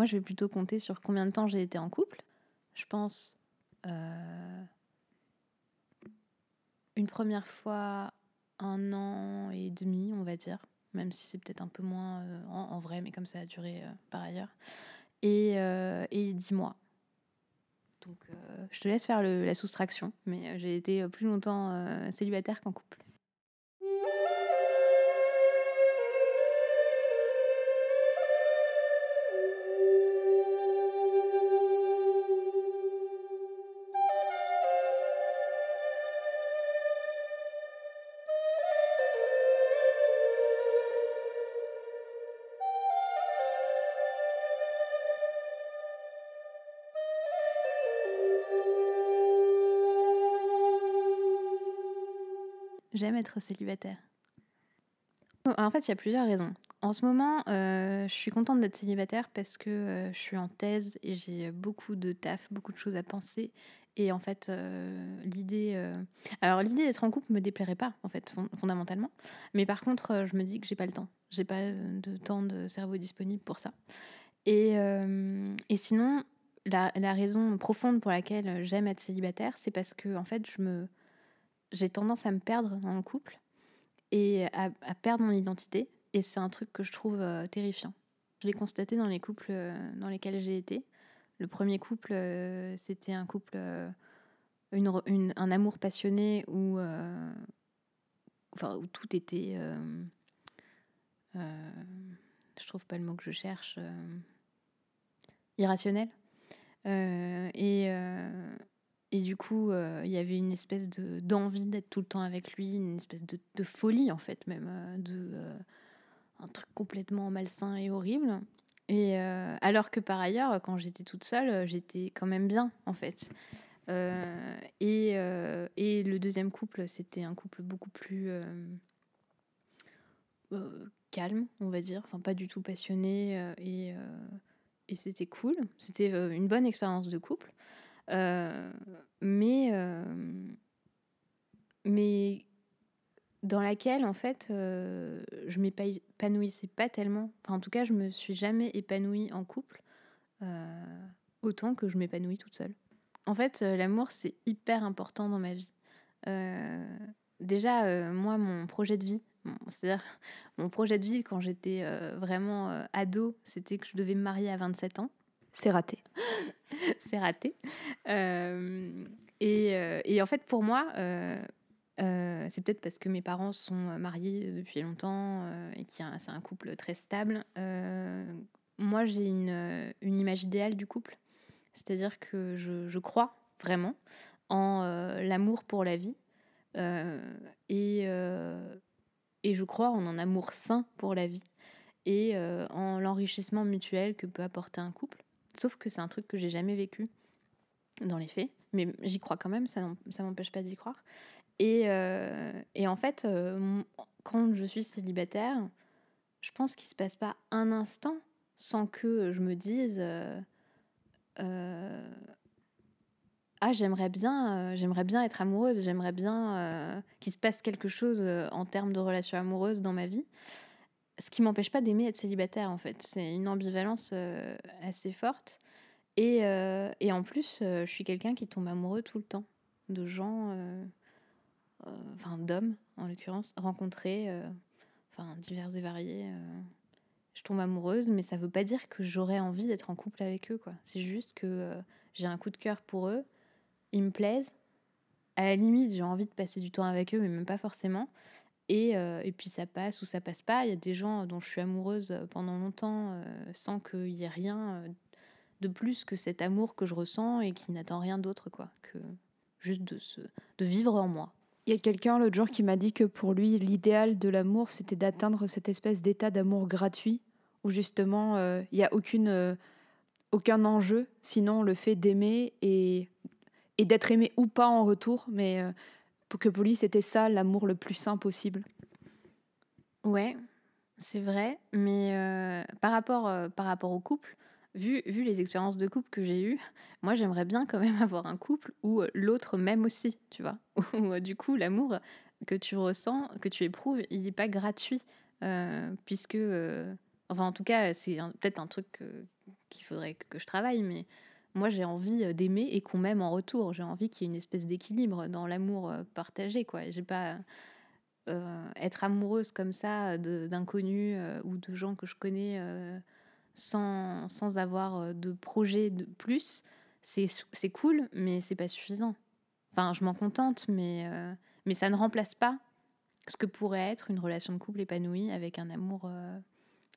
moi, je vais plutôt compter sur combien de temps j'ai été en couple. Je pense euh, une première fois un an et demi, on va dire, même si c'est peut-être un peu moins euh, en, vrai, mais comme ça a duré par ailleurs. Et, et dix mois. Donc, je te laisse faire la soustraction, mais j'ai été plus longtemps célibataire qu'en couple. J'aime être célibataire. En fait, il y a plusieurs raisons. En ce moment, euh, je suis contente d'être célibataire parce que euh, je suis en thèse et j'ai beaucoup de taf, beaucoup de choses à penser. Et en fait, euh, l'idée. Alors, l'idée d'être en couple me déplairait pas, en fait, fondamentalement. Mais par contre, je me dis que j'ai pas le temps. J'ai pas de temps de cerveau disponible pour ça. Et, et sinon, la, la, raison profonde pour laquelle j'aime être célibataire, c'est parce que, en fait, je me j'ai tendance à me perdre dans le couple et à, perdre mon identité. Et c'est un truc que je trouve euh, terrifiant. Je l'ai constaté dans les couples euh, dans lesquels j'ai été. Le premier couple, euh, c'était un couple, un amour passionné où, enfin, où tout était. je trouve pas le mot que je cherche. irrationnel. et et du coup, euh, il y avait une espèce de, d'envie d'être tout le temps avec lui, une espèce de, folie en fait même, euh, de euh, un truc complètement malsain et horrible. Et alors que par ailleurs, quand j'étais toute seule, j'étais quand même bien en fait. et, et le deuxième couple, c'était un couple beaucoup plus calme, on va dire, enfin pas du tout passionné et, et c'était cool. C'était une bonne expérience de couple. Euh, mais, euh, mais dans laquelle, en fait, euh, je m'épanouissais pas tellement. Enfin, en tout cas, je me suis jamais épanouie en couple autant que je m'épanouis toute seule. En fait, l'amour, c'est hyper important dans ma vie. déjà, moi, mon projet de vie, c'est-à-dire mon projet de vie quand j'étais vraiment ado, c'était que je devais me marier à 27 ans. C'est raté. c'est raté. Euh, et, euh, et, en fait, pour moi, euh, c'est peut-être parce que mes parents sont mariés depuis longtemps et que c'est un couple très stable. moi, j'ai une, image idéale du couple. C'est-à-dire que je, crois vraiment en l'amour pour la vie. et je crois en un amour sain pour la vie et en l'enrichissement mutuel que peut apporter un couple. Sauf que c'est un truc que j'ai jamais vécu dans les faits, mais j'y crois quand même, ça ne m'empêche pas d'y croire. Et, euh, et, en fait, euh, quand je suis célibataire, je pense qu'il se passe pas un instant sans que je me dise euh, ah j'aimerais bien j'aimerais bien être amoureuse j'aimerais bien qu'il se passe quelque chose en termes de relations amoureuses dans ma vie ce qui m'empêche pas d'aimer être célibataire en fait. C'est une ambivalence euh, assez forte. Et, euh, et en plus, euh, je suis quelqu'un qui tombe amoureux tout le temps de gens, enfin d'hommes en l'occurrence, rencontrés, enfin divers et variés. je tombe amoureuse, mais ça veut pas dire que j'aurais envie d'être en couple avec eux. quoi. C'est juste que j'ai un coup de cœur pour eux, ils me plaisent. À la limite, j'ai envie de passer du temps avec eux, mais même pas forcément. Euh, et, puis ça passe ou ça passe pas. Il y a des gens dont je suis amoureuse pendant longtemps euh, sans qu'il y ait rien euh, de plus que cet amour que je ressens et qui n'attend rien d'autre quoi que juste de, se, de vivre en moi. Il y a quelqu'un l'autre jour qui m'a dit que pour lui, l'idéal de l'amour, c'était d'atteindre cette espèce d'état d'amour gratuit où justement il n'y a aucune, aucun enjeu, sinon le fait d'aimer et, et d'être aimé ou pas en retour. Mais que pour lui, c'était ça l'amour le plus sain possible. Ouais, c'est vrai. Mais euh, par, rapport, euh, par rapport au couple, vu, vu les expériences de couple que j'ai eues, moi j'aimerais bien quand même avoir un couple où euh, l'autre m'aime aussi, tu vois. Où du coup, l'amour que tu ressens, que tu éprouves, il n'est pas gratuit. puisque, enfin en tout cas, c'est peut-être un truc qu'il faudrait que, je travaille, mais moi j'ai envie d'aimer et qu'on m'aime en retour. J'ai envie qu'il y ait une espèce d'équilibre dans l'amour partagé, quoi. J'ai pas être amoureuse comme ça d'inconnus ou de gens que je connais sans, sans avoir de projet de plus. C'est cool, mais c'est pas suffisant. Enfin, je m'en contente, mais, mais ça ne remplace pas ce que pourrait être une relation de couple épanouie avec un amour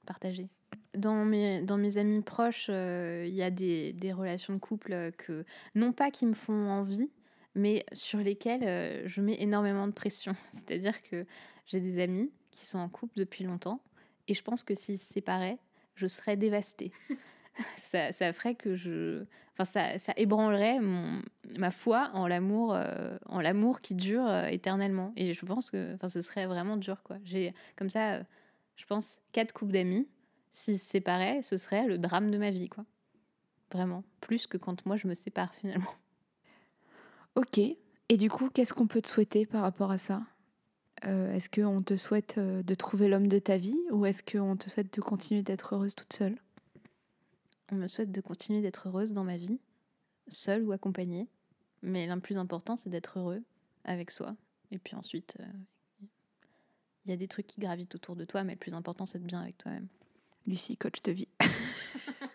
euh, partagé. Dans mes, dans mes amis proches, euh, il y a des, des, relations de couple que, non pas qui me font envie, mais sur lesquelles euh, je mets énormément de pression. C'est-à-dire que j'ai des amis qui sont en couple depuis longtemps, et je pense que s'ils se séparaient, je serais dévastée. ça, ça, ferait que je. Enfin, ça, ça ébranlerait mon, ma foi en l'amour euh, en l'amour qui dure éternellement. Et je pense que enfin, ce serait vraiment dur. quoi. J'ai comme ça, je pense, quatre couples d'amis. S'ils se séparaient, ce serait le drame de ma vie. quoi. Vraiment. Plus que quand moi je me sépare finalement. Ok. Et du coup, qu'est-ce qu'on peut te souhaiter par rapport à ça? Est-ce qu'on te souhaite de trouver l'homme de ta vie ou est-ce qu'on te souhaite de continuer d'être heureuse toute seule? On me souhaite de continuer d'être heureuse dans ma vie, seule ou accompagnée. Mais le plus important, c'est d'être heureux avec soi. Et puis ensuite, euh, il y a des trucs qui gravitent autour de toi, mais le plus important, c'est de bien avec toi-même. Lucie, coach de vie.